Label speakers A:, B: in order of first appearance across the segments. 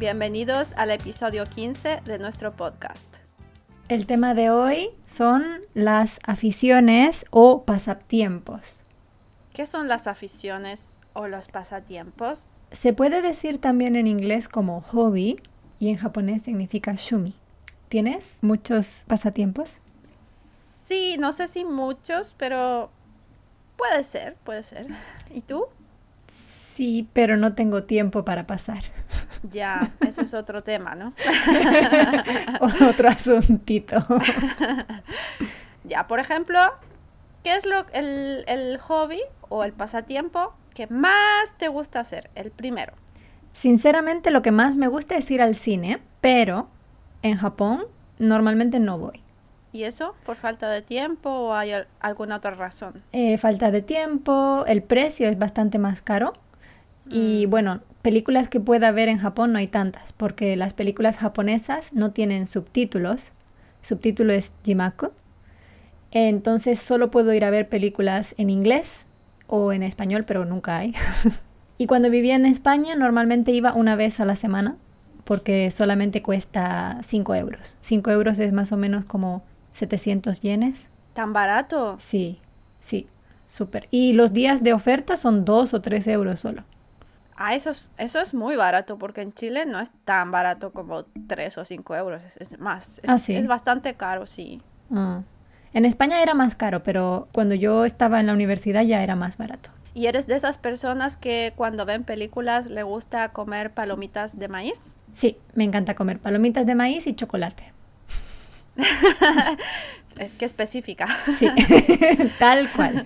A: Bienvenidos al episodio 15 de nuestro podcast.
B: El tema de hoy son las aficiones o pasatiempos.
A: ¿Qué son las aficiones o los pasatiempos?
B: Se puede decir también en inglés como hobby y en japonés significa shumi. ¿Tienes muchos pasatiempos?
A: Sí, no sé si muchos, pero puede ser, puede ser. ¿Y tú?
B: Sí, pero no tengo tiempo para pasar.
A: Ya, eso es otro tema, ¿no?
B: otro asuntito.
A: ya, por ejemplo, ¿qué es lo, el, el hobby o el pasatiempo que más te gusta hacer? El primero.
B: Sinceramente, lo que más me gusta es ir al cine, pero en Japón normalmente no voy.
A: ¿Y eso? ¿Por falta de tiempo o hay alguna otra razón?
B: Eh, falta de tiempo, el precio es bastante más caro. Y
A: Mm.
B: bueno, películas que pueda ver en Japón no hay tantas, porque las películas japonesas no tienen subtítulos. Subtítulo es Jimaku. Entonces solo puedo ir a ver películas en inglés o en español, pero nunca hay. y cuando vivía en España normalmente iba una vez a la semana, porque solamente cuesta 5 euros. 5 euros es más o menos como 700 yenes.
A: ¿Tan barato?
B: Sí, sí, súper. Y los días de oferta son 2 o 3 euros solo.
A: Ah, eso es, eso es muy barato, porque en Chile no es tan barato como 3 o 5 euros, es, es más. Es,
B: Ah, ¿sí?
A: es bastante caro, sí.
B: Ah. En España era más caro, pero cuando yo estaba en la universidad ya era más barato.
A: ¿Y eres de esas personas que cuando ven películas le gusta comer palomitas de maíz?
B: Sí, me encanta comer palomitas de maíz y chocolate.
A: Es que específica.
B: Sí, tal cual.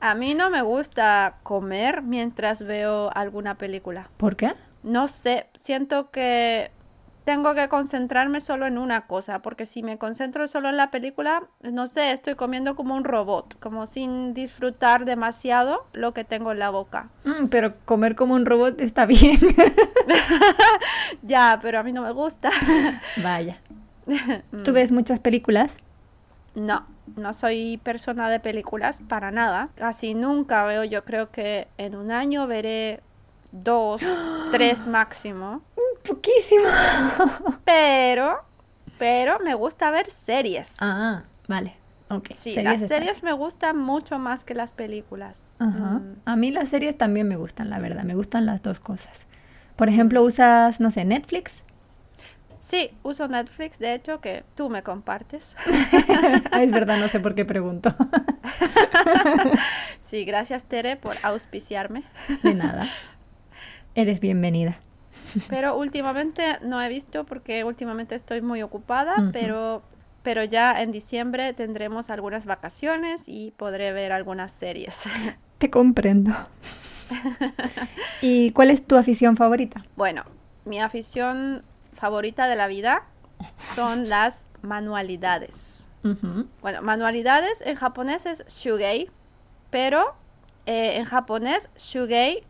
A: A mí no me gusta comer mientras veo alguna película.
B: ¿Por qué?
A: No sé, siento que tengo que concentrarme solo en una cosa, porque si me concentro solo en la película, no sé, estoy comiendo como un robot, como sin disfrutar demasiado lo que tengo en la boca.
B: Mm, pero comer como un robot está bien.
A: Ya, pero a mí no me gusta.
B: Vaya. ¿Tú ves muchas películas?
A: No, no soy persona de películas para nada. Casi nunca veo, yo creo que en un año veré dos, tres máximo.
B: Poquísimo.
A: Pero, pero me gusta ver series.
B: Ah, vale. Ok.
A: Sí,
B: series
A: las series me gustan mucho más que las películas.
B: Ajá.
A: Mm,
B: A mí las series también me gustan, la verdad. Me gustan las dos cosas. Por ejemplo, usas, no sé, Netflix.
A: Sí, uso Netflix, de hecho, que tú me compartes.
B: Es verdad, no sé por qué pregunto.
A: Sí, gracias Tere por auspiciarme.
B: De nada. Eres bienvenida.
A: Pero últimamente no he visto porque últimamente estoy muy ocupada, pero, pero ya en diciembre tendremos algunas vacaciones y podré ver algunas series.
B: Te comprendo. ¿Y cuál es tu afición favorita?
A: Bueno, mi afición favorita de la vida son las manualidades. Bueno, manualidades en japonés es shugei, pero eh, en japonés shugei,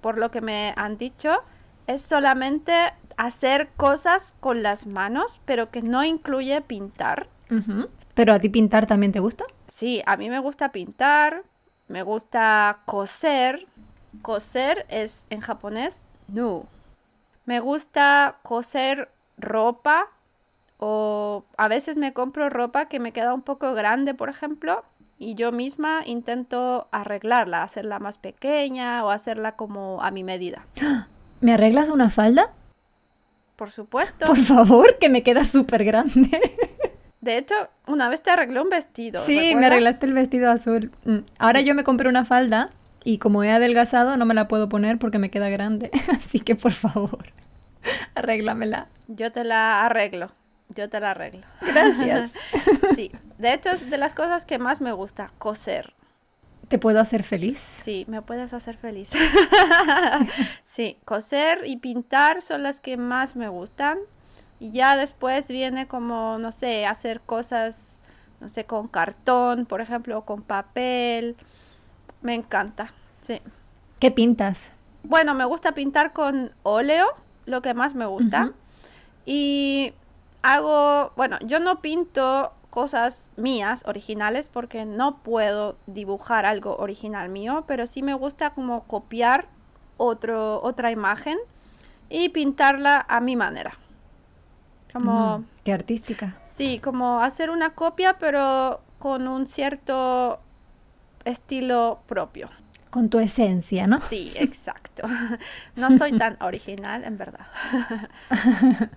A: por lo que me han dicho, es solamente hacer cosas con las manos, pero que no incluye pintar.
B: ¿Pero a ti pintar también te gusta?
A: Sí, a mí me gusta pintar, me gusta coser. Coser es en japonés nu. Me gusta coser ropa o a veces me compro ropa que me queda un poco grande, por ejemplo, y yo misma intento arreglarla, hacerla más pequeña o hacerla como a mi medida.
B: ¿Me arreglas una falda?
A: Por supuesto.
B: Por favor, que me queda súper grande.
A: De hecho, una vez te arreglé un vestido.
B: Sí, me arreglaste el vestido azul. Mm. Ahora yo me compré una falda y como he adelgazado no me la puedo poner porque me queda grande. Así que por favor, arréglamela.
A: Yo te la arreglo. Yo te la arreglo.
B: Gracias.
A: Sí, de hecho es de las cosas que más me gusta, coser.
B: ¿Te puedo hacer feliz?
A: Sí, me puedes hacer feliz. sí, coser y pintar son las que más me gustan. Y ya después viene como, no sé, hacer cosas, no sé, con cartón, por ejemplo, o con papel. Me encanta, sí.
B: ¿Qué pintas?
A: Bueno, me gusta pintar con óleo, lo que más me gusta. Y hago, bueno, yo no pinto cosas mías originales porque no puedo dibujar algo original mío, pero sí me gusta como copiar otro, otra imagen y pintarla a mi manera. Como,
B: Mm, qué artística.
A: sí, como hacer una copia, pero con un cierto estilo propio.
B: Con tu esencia, ¿no?
A: Sí, exacto. No soy tan original, en verdad.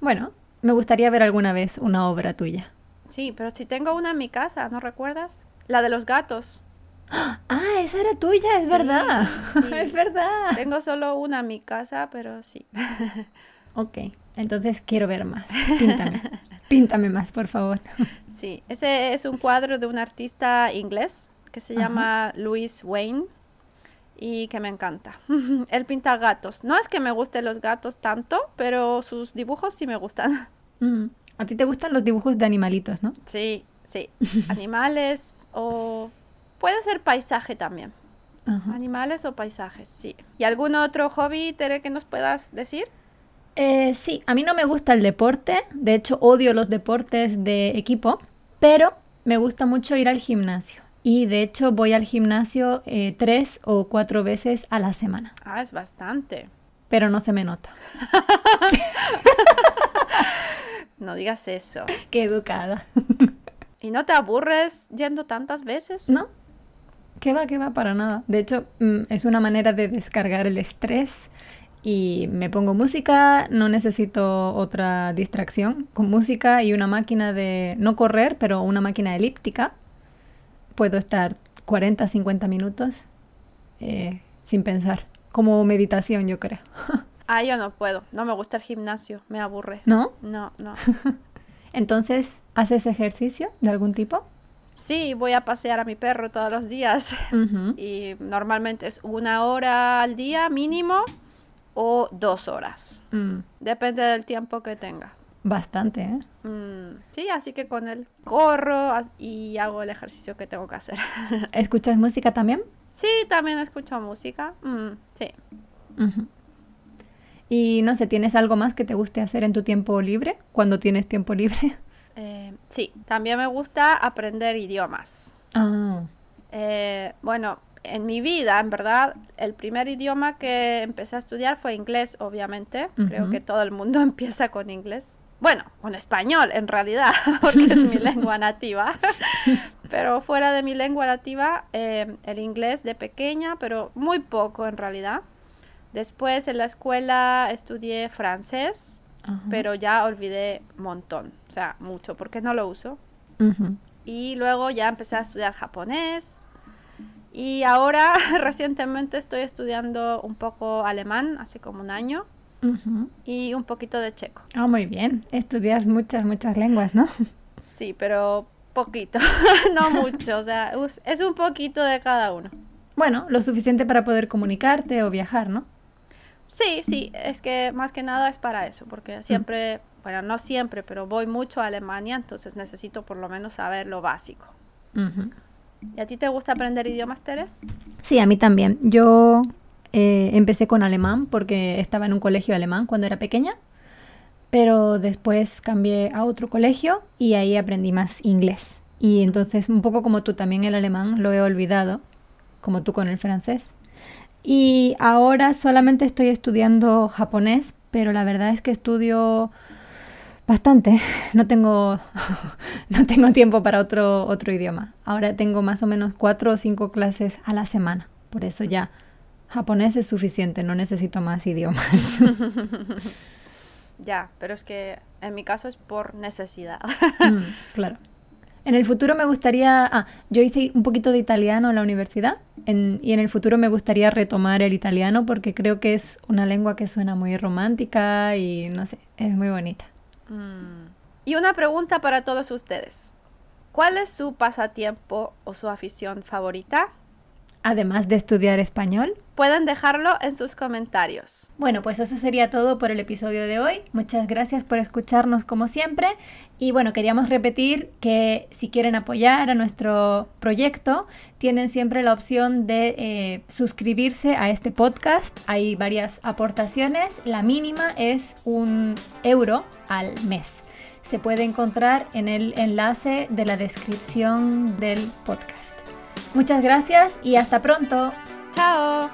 B: Bueno, me gustaría ver alguna vez una obra tuya.
A: Sí, pero si tengo una en mi casa, ¿no recuerdas? La de los gatos.
B: Ah, esa era tuya, es verdad.
A: sí.
B: es verdad.
A: Tengo solo una en mi casa, pero sí.
B: Ok, entonces quiero ver más. Píntame. Píntame más, por favor.
A: Sí, ese es un cuadro de un artista inglés que se
B: Ajá.
A: llama Louis Wayne y que me encanta. Él pinta gatos. No es que me gusten los gatos tanto, pero sus dibujos sí me gustan.
B: Mm, A ti te gustan los dibujos de animalitos, ¿no?
A: Sí, sí. Animales o puede ser paisaje también.
B: Ajá.
A: Animales o paisajes, sí. ¿Y algún otro hobby, Tere, que nos puedas decir?
B: Eh, sí, a mí no me gusta el deporte, de hecho odio los deportes de equipo, pero me gusta mucho ir al gimnasio. Y de hecho voy al gimnasio eh, tres o cuatro veces a la semana,
A: Ah, es bastante.
B: pero no se me nota.
A: No digas eso.
B: Qué educada.
A: ¿Y no te aburres yendo tantas veces?
B: ¿No? ¿Qué va? ¿Qué va? Para nada. De hecho, mm, es una manera de descargar el estrés y me pongo música, no necesito otra distracción. Con música y una máquina de, no correr, pero una máquina elíptica, puedo estar 40, 50 minutos eh, sin pensar. Como meditación, yo creo.
A: Ah, yo no puedo. No me gusta el gimnasio. Me aburre.
B: ¿No?
A: No, no.
B: Entonces, ¿haces ejercicio de algún tipo?
A: Sí, voy a pasear a mi perro todos los días. Y normalmente es una hora al día mínimo o dos horas.
B: Mm,
A: Depende del tiempo que tenga.
B: Bastante, ¿eh?
A: Mm, sí, así que con él corro y hago el ejercicio que tengo que hacer.
B: ¿Escuchas música también?
A: sí, también escucho música. Mm, sí.
B: Ujú. Y no sé, ¿tienes algo más que te guste hacer en tu tiempo libre? Cuando tienes tiempo libre.
A: Eh, sí, también me gusta aprender idiomas.
B: Ah,
A: Eh, bueno, en mi vida, en verdad, el primer idioma que empecé a estudiar fue inglés, obviamente. Creo
B: Ujú.
A: que todo el mundo empieza con inglés. Bueno, con español en realidad, porque es mi lengua nativa. pero fuera de mi lengua nativa, eh, el inglés de pequeña, pero muy poco en realidad. Después en la escuela estudié francés,
B: ajá.
A: pero ya olvidé montón, o sea, mucho, porque no lo uso.
B: Ujú.
A: Y luego ya empecé a estudiar japonés. Y ahora recientemente estoy estudiando un poco alemán, hace como un año, Y un poquito de checo.
B: Ah, muy bien. Estudias muchas, muchas lenguas, ¿no?
A: Sí, pero poquito, no mucho, o sea, es un poquito de cada uno.
B: Bueno, lo suficiente para poder comunicarte o viajar, ¿no?
A: Sí, sí, es que más que nada es para eso, porque siempre, bueno, no siempre, pero voy mucho a Alemania, entonces necesito por lo menos saber lo básico. ¿Y a ti te gusta aprender idiomas, Tere?
B: Sí, a mí también. Yo eh, empecé con alemán porque estaba en un colegio alemán cuando era pequeña, pero después cambié a otro colegio y ahí aprendí más inglés. Y entonces, un poco como tú también el alemán lo he olvidado, como tú con el francés. Y ahora solamente estoy estudiando japonés, pero la verdad es que estudio bastante. No tengo, no tengo tiempo para otro, otro idioma. Ahora tengo más o menos cuatro o cinco clases a la semana. Por eso ya japonés es suficiente, no necesito más idiomas.
A: Ya, pero es que en mi caso es por necesidad.
B: Mm, claro. En el futuro me gustaría, ah, yo hice un poquito de italiano en la universidad en- y en el futuro me gustaría retomar el italiano porque creo que es una lengua que suena muy romántica y no sé, es muy bonita.
A: Mm. Y una pregunta para todos ustedes. ¿Cuál es su pasatiempo o su afición favorita?
B: Además de estudiar español.
A: Pueden dejarlo en sus comentarios.
B: Bueno, pues eso sería todo por el episodio de hoy. Muchas gracias por escucharnos como siempre. Y bueno, queríamos repetir que si quieren apoyar a nuestro proyecto, tienen siempre la opción de eh, suscribirse a este podcast. Hay varias aportaciones. La mínima es un euro al mes. Se puede encontrar en el enlace de la descripción del podcast. Muchas gracias y hasta pronto.
A: ¡Chao!